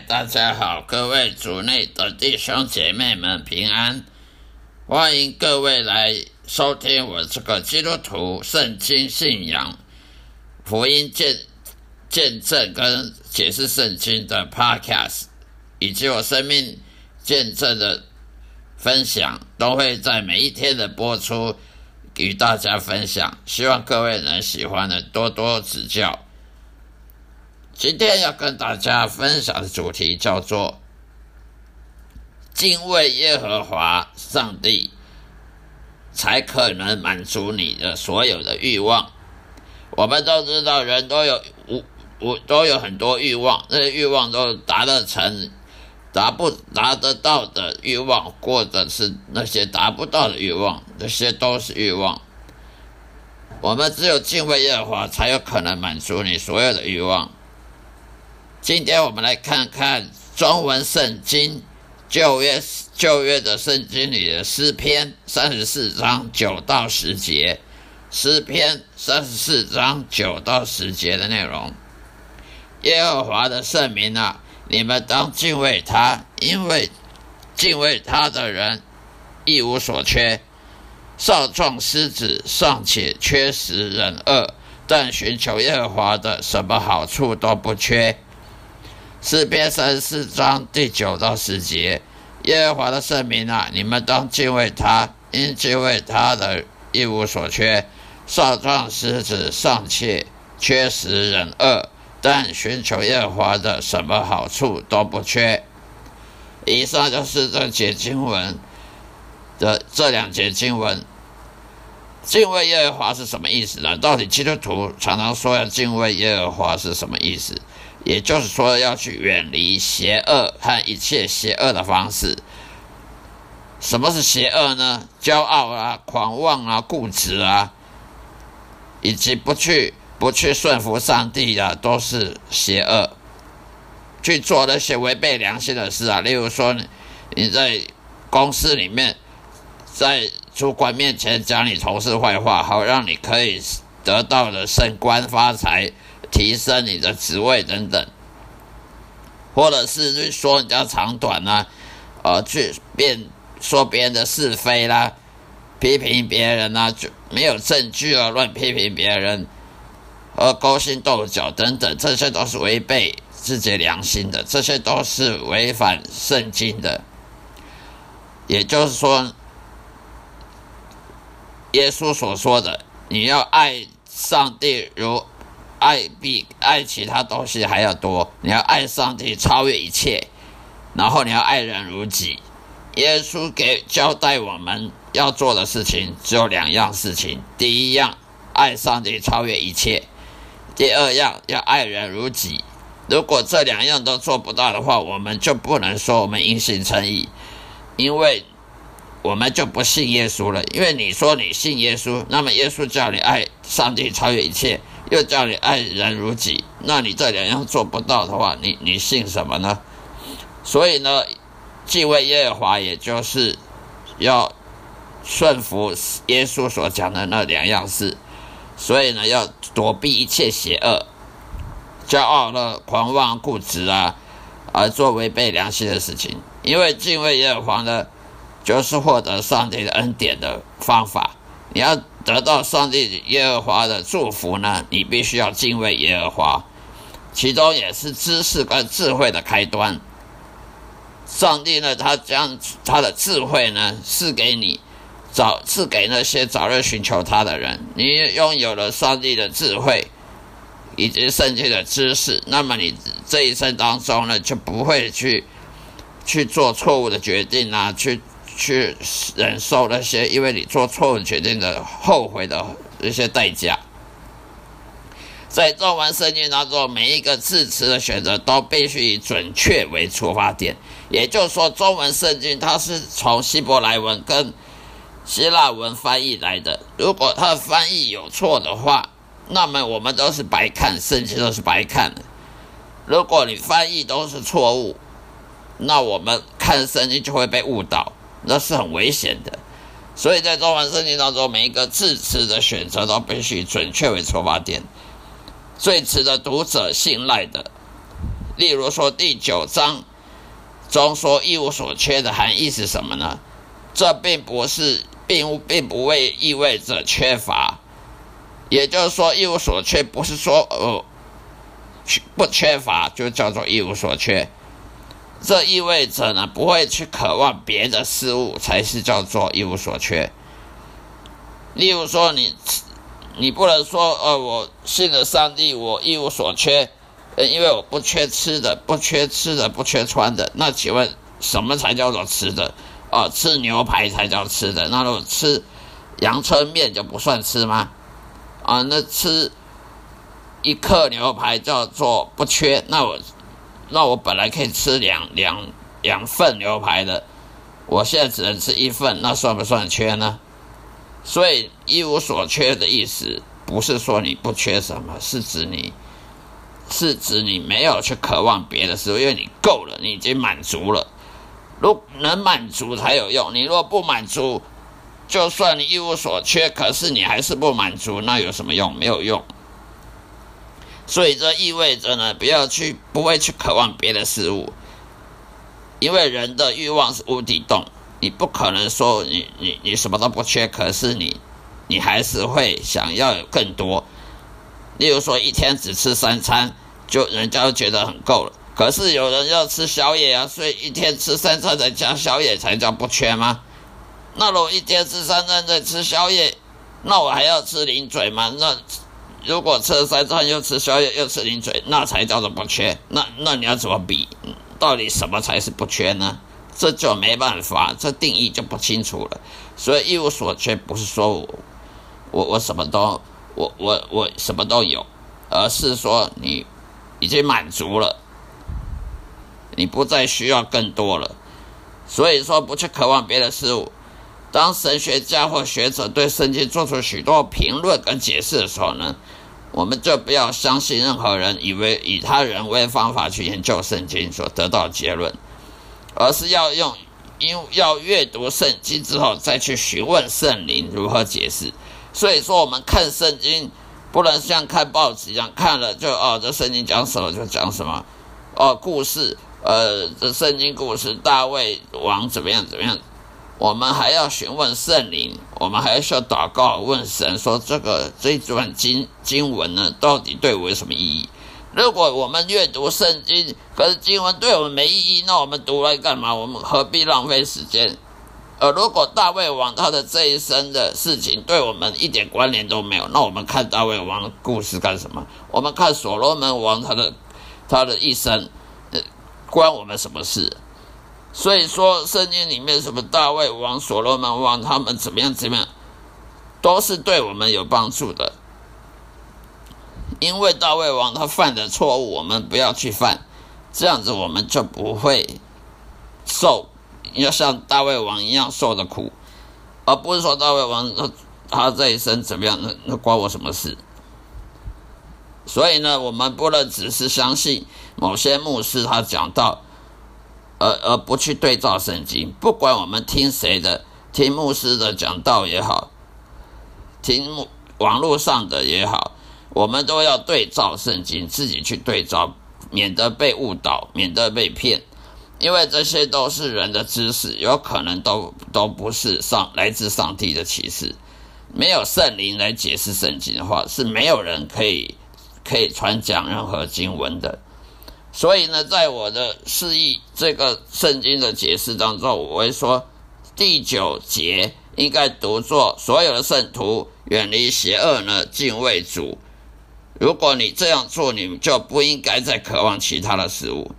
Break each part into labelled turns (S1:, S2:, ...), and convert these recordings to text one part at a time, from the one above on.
S1: 大家好，各位主内的弟兄姐妹们平安，欢迎各位来收听我这个基督徒圣经信仰福音见见证跟解释圣经的 Podcast，以及我生命见证的分享，都会在每一天的播出与大家分享，希望各位能喜欢的多多指教。今天要跟大家分享的主题叫做“敬畏耶和华上帝”，才可能满足你的所有的欲望。我们都知道，人都有无无都有很多欲望，这些欲望都达得成、达不达得到的欲望，或者是那些达不到的欲望，这些都是欲望。我们只有敬畏耶和华，才有可能满足你所有的欲望。今天我们来看看中文圣经旧约旧约的圣经里的诗篇三十四章九到十节，诗篇三十四章九到十节的内容。耶和华的圣名啊，你们当敬畏他，因为敬畏他的人一无所缺。少壮狮子尚且缺食忍饿，但寻求耶和华的，什么好处都不缺。诗篇三十四章第九到十节，耶和华的圣名啊，你们当敬畏他，因敬畏他的一无所缺。少壮狮子尚且缺食忍饿，但寻求耶和华的，什么好处都不缺。以上就是这节经文的这两节经文。敬畏耶和华是什么意思呢？到底基督徒常常说要敬畏耶和华是什么意思？也就是说，要去远离邪恶和一切邪恶的方式。什么是邪恶呢？骄傲啊、狂妄啊、固执啊，以及不去不去顺服上帝的，都是邪恶。去做那些违背良心的事啊，例如说，你在公司里面，在主管面前讲你同事坏话，好让你可以得到的升官发财。提升你的职位等等，或者是去说人家长短啊，呃，去辩说别人的是非啦，批评别人啊，就没有证据啊，乱批评别人，而勾心斗角等等，这些都是违背自己良心的，这些都是违反圣经的。也就是说，耶稣所说的，你要爱上帝如。爱比爱其他东西还要多，你要爱上帝超越一切，然后你要爱人如己。耶稣给交代我们要做的事情只有两样事情：第一样，爱上帝超越一切；第二样，要爱人如己。如果这两样都做不到的话，我们就不能说我们因信称义，因为我们就不信耶稣了。因为你说你信耶稣，那么耶稣叫你爱上帝超越一切。又叫你爱人如己，那你这两样做不到的话，你你信什么呢？所以呢，敬畏耶和华，也就是要顺服耶稣所讲的那两样事。所以呢，要躲避一切邪恶、骄傲了、狂妄、固执啊，而做违背良心的事情。因为敬畏耶和华呢，就是获得上帝的恩典的方法。你要。得到上帝耶和华的祝福呢，你必须要敬畏耶和华，其中也是知识跟智慧的开端。上帝呢，他将他的智慧呢赐给你，早赐给那些早日寻求他的人。你拥有了上帝的智慧以及圣经的知识，那么你这一生当中呢，就不会去去做错误的决定啊，去。去忍受那些因为你做错误决定的后悔的一些代价。在中文圣经当中，每一个字词的选择都必须以准确为出发点。也就是说，中文圣经它是从希伯来文跟希腊文翻译来的。如果它的翻译有错的话，那么我们都是白看，圣经都是白看的。如果你翻译都是错误，那我们看圣经就会被误导。那是很危险的，所以在中文圣经当中，每一个字词的选择都必须准确为出发点，最值得读者信赖的，例如说第九章中说一无所缺的含义是什么呢？这并不是，并并不会意味着缺乏。也就是说，一无所缺不是说呃不缺乏就叫做一无所缺。这意味着呢，不会去渴望别的事物才是叫做一无所缺。例如说，你你不能说，呃，我信了上帝，我一无所缺，呃，因为我不缺吃的，不缺吃的，不缺穿的。那请问，什么才叫做吃的？哦，吃牛排才叫吃的。那如果吃阳春面就不算吃吗？啊，那吃一克牛排叫做不缺。那我。那我本来可以吃两两两份牛排的，我现在只能吃一份，那算不算缺呢？所以一无所缺的意思，不是说你不缺什么，是指你，是指你没有去渴望别的事物，因为你够了，你已经满足了。如能满足才有用，你若不满足，就算你一无所缺，可是你还是不满足，那有什么用？没有用。所以这意味着呢，不要去，不会去渴望别的事物，因为人的欲望是无底洞，你不可能说你你你什么都不缺，可是你你还是会想要有更多。例如说，一天只吃三餐，就人家就觉得很够了。可是有人要吃宵夜啊，所以一天吃三餐再加宵夜才叫不缺吗？那我一天吃三餐再吃宵夜，那我还要吃零嘴吗？那？如果吃了三餐又吃宵夜又吃零嘴，那才叫做不缺。那那你要怎么比？到底什么才是不缺呢？这就没办法，这定义就不清楚了。所以一无所缺不是说我我我什么都我我我什么都有，而是说你已经满足了，你不再需要更多了。所以说不去渴望别的事物。当神学家或学者对圣经做出许多评论跟解释的时候呢，我们就不要相信任何人以为以他人为方法去研究圣经所得到的结论，而是要用因要阅读圣经之后再去询问圣灵如何解释。所以说，我们看圣经不能像看报纸一样看了就哦，这圣经讲什么就讲什么哦，故事呃，这圣经故事大卫王怎么样怎么样。我们还要询问圣灵，我们还需要祷告，问神说：“这个这一段经经文呢，到底对我有什么意义？”如果我们阅读圣经，可是经文对我们没意义，那我们读来干嘛？我们何必浪费时间？而如果大卫王他的这一生的事情对我们一点关联都没有，那我们看大卫王的故事干什么？我们看所罗门王他的他的一生，呃，关我们什么事？所以说，圣经里面什么大卫王、所罗门王，他们怎么样怎么样，都是对我们有帮助的。因为大卫王他犯的错误，我们不要去犯，这样子我们就不会受要像大卫王一样受的苦，而不是说大卫王他他这一生怎么样，那那关我什么事？所以呢，我们不能只是相信某些牧师他讲到。而而不去对照圣经，不管我们听谁的，听牧师的讲道也好，听网络上的也好，我们都要对照圣经，自己去对照，免得被误导，免得被骗。因为这些都是人的知识，有可能都都不是上来自上帝的启示。没有圣灵来解释圣经的话，是没有人可以可以传讲任何经文的。所以呢，在我的示意这个圣经的解释当中，我会说第九节应该读作：所有的圣徒远离邪恶呢，敬畏主。如果你这样做，你就不应该再渴望其他的事物，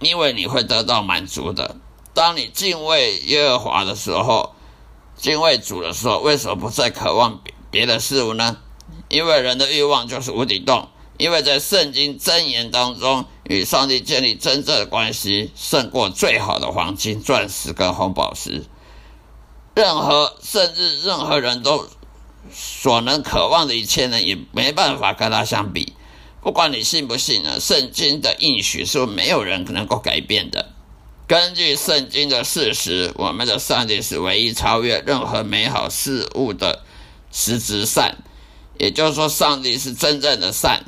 S1: 因为你会得到满足的。当你敬畏耶和华的时候，敬畏主的时候，为什么不再渴望别别的事物呢？因为人的欲望就是无底洞。因为在圣经箴言当中，与上帝建立真正的关系，胜过最好的黄金、钻石跟红宝石。任何甚至任何人都所能渴望的一切呢，也没办法跟他相比。不管你信不信呢，圣经的应许是没有人能够改变的。根据圣经的事实，我们的上帝是唯一超越任何美好事物的实质善，也就是说，上帝是真正的善。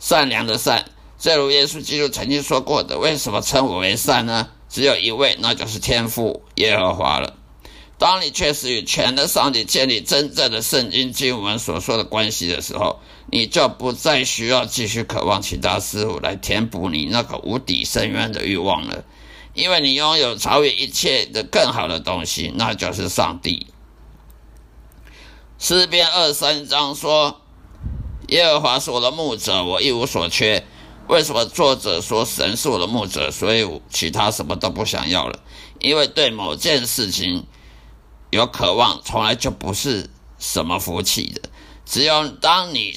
S1: 善良的善，正如耶稣基督曾经说过的：“为什么称我为善呢？只有一位，那就是天父耶和华了。”当你确实与全能上帝建立真正的圣经经文所说的关系的时候，你就不再需要继续渴望其他事物来填补你那个无底深渊的欲望了，因为你拥有超越一切的更好的东西，那就是上帝。诗篇二三章说：“耶和华是我的牧者，我一无所缺。”为什么作者说神是我的牧者，所以其他什么都不想要了？因为对某件事情。有渴望，从来就不是什么福气的。只有当你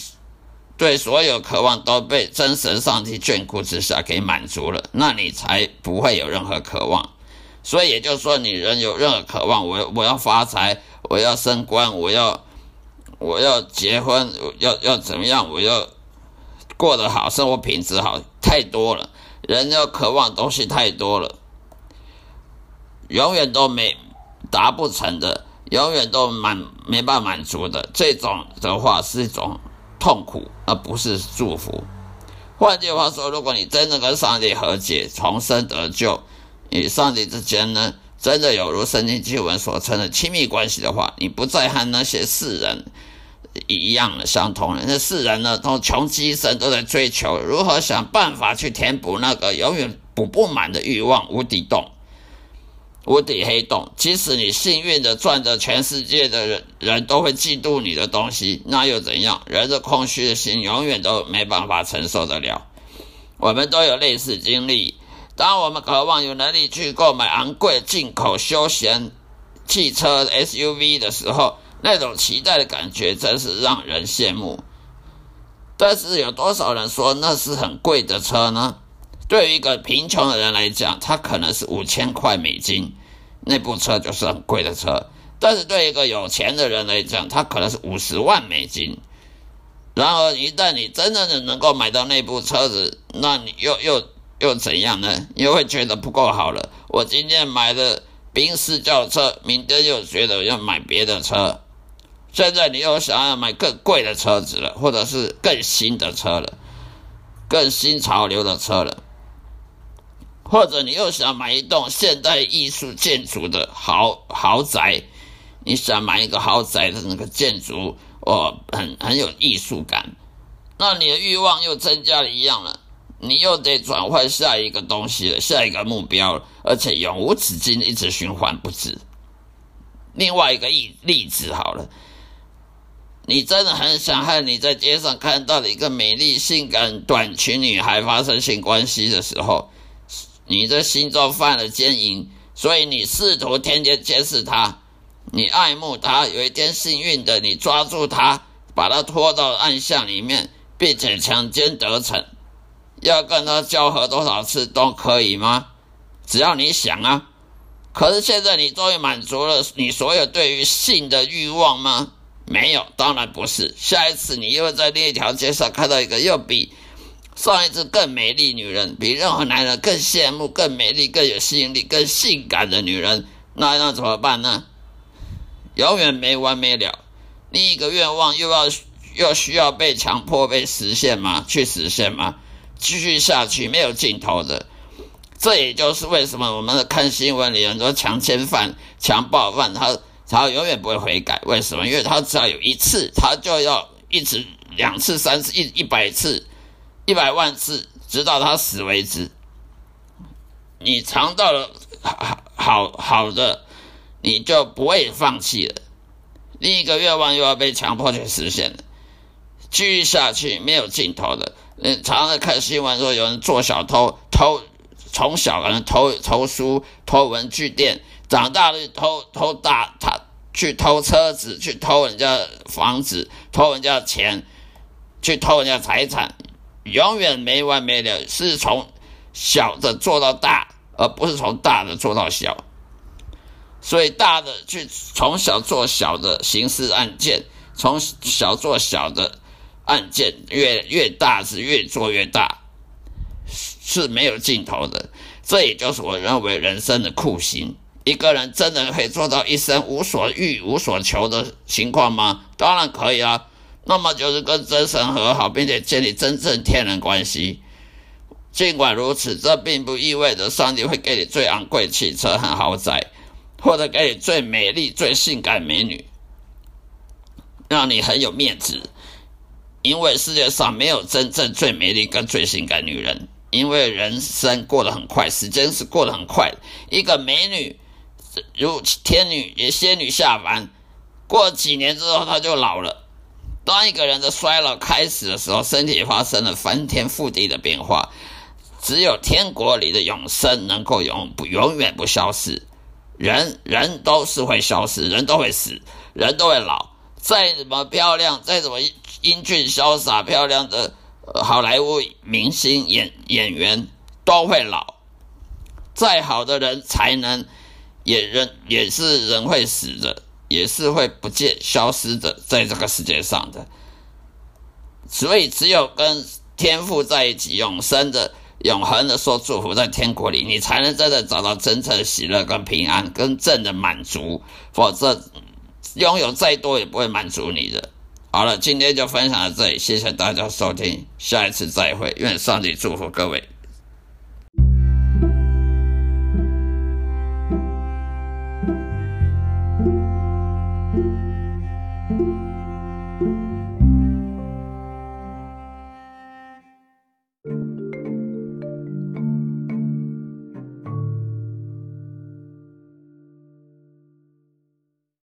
S1: 对所有渴望都被真神上帝眷顾之下给满足了，那你才不会有任何渴望。所以也就是说，你人有任何渴望，我我要发财，我要升官，我要我要结婚，要要怎么样，我要过得好，生活品质好，太多了。人要渴望东西太多了，永远都没。达不成的，永远都满没办法满足的，这种的话是一种痛苦，而不是祝福。换句话说，如果你真的跟上帝和解，重生得救，与上帝之间呢，真的有如圣经经文所称的亲密关系的话，你不再和那些世人一样的相同的。那世人呢，都穷极一生都在追求如何想办法去填补那个永远补不满的欲望无底洞。无底黑洞，即使你幸运的赚着全世界的人人都会嫉妒你的东西，那又怎样？人的空虚的心永远都没办法承受得了。我们都有类似经历，当我们渴望有能力去购买昂贵进口休闲汽车 SUV 的时候，那种期待的感觉真是让人羡慕。但是有多少人说那是很贵的车呢？对于一个贫穷的人来讲，他可能是五千块美金，那部车就是很贵的车；但是对一个有钱的人来讲，他可能是五十万美金。然而，一旦你真正的能够买到那部车子，那你又又又怎样呢？又会觉得不够好了。我今天买的宾士轿车，明天又觉得要买别的车，现在你又想要买更贵的车子了，或者是更新的车了，更新潮流的车了。或者你又想买一栋现代艺术建筑的豪豪宅，你想买一个豪宅的那个建筑，哦，很很有艺术感，那你的欲望又增加了一样了，你又得转换下一个东西了，下一个目标了，而且永无止境，一直循环不止。另外一个例例子好了，你真的很想和你在街上看到的一个美丽性感短裙女孩发生性关系的时候。你的心中犯了奸淫，所以你试图天天监视她，你爱慕她，有一天幸运的你抓住她，把她拖到暗巷里面，并且强奸得逞，要跟她交合多少次都可以吗？只要你想啊。可是现在你终于满足了你所有对于性的欲望吗？没有，当然不是。下一次你又在另一条街上看到一个又比。上一次更美丽女人，比任何男人更羡慕、更美丽、更有吸引力、更性感的女人，那那怎么办呢？永远没完没了。另一个愿望又要又需要被强迫被实现吗？去实现吗？继续下去没有尽头的。这也就是为什么我们看新闻里很多强奸犯、强暴犯，他他永远不会悔改。为什么？因为他只要有一次，他就要一直两次、三次、一一百次。一百万次，直到他死为止。你尝到了好好好的，你就不会放弃了。另一个愿望又要被强迫去实现了，继续下去没有尽头的。嗯，常常看新闻说有人做小偷，偷从小可能偷偷书、偷文具店，长大了偷偷大他去偷车子，去偷人家房子，偷人家钱，去偷人家财产。永远没完没了，是从小的做到大，而不是从大的做到小。所以大的去从小做小的刑事案件，从小做小的案件，越越大是越做越大，是没有尽头的。这也就是我认为人生的酷刑。一个人真的可以做到一生无所欲无所求的情况吗？当然可以啊。那么就是跟真神和好，并且建立真正天人关系。尽管如此，这并不意味着上帝会给你最昂贵汽车和豪宅，或者给你最美丽、最性感美女，让你很有面子。因为世界上没有真正最美丽跟最性感女人。因为人生过得很快，时间是过得很快。一个美女如天女也仙女下凡，过几年之后她就老了。当一个人的衰老开始的时候，身体发生了翻天覆地的变化。只有天国里的永生能够永不永远不消失。人人都是会消失，人都会死，人都会老。再怎么漂亮，再怎么英俊潇洒、漂亮的。好莱坞明星演演员都会老，再好的人才能也人也是人会死的，也是会不见消失的，在这个世界上的。所以，只有跟天赋在一起，永生的、永恒的说祝福在天国里，你才能真的找到真正的喜乐跟平安，跟正的满足。否则，拥有再多也不会满足你的。好了，今天就分享到这里，谢谢大家收听，下一次再会，愿上帝祝福各位。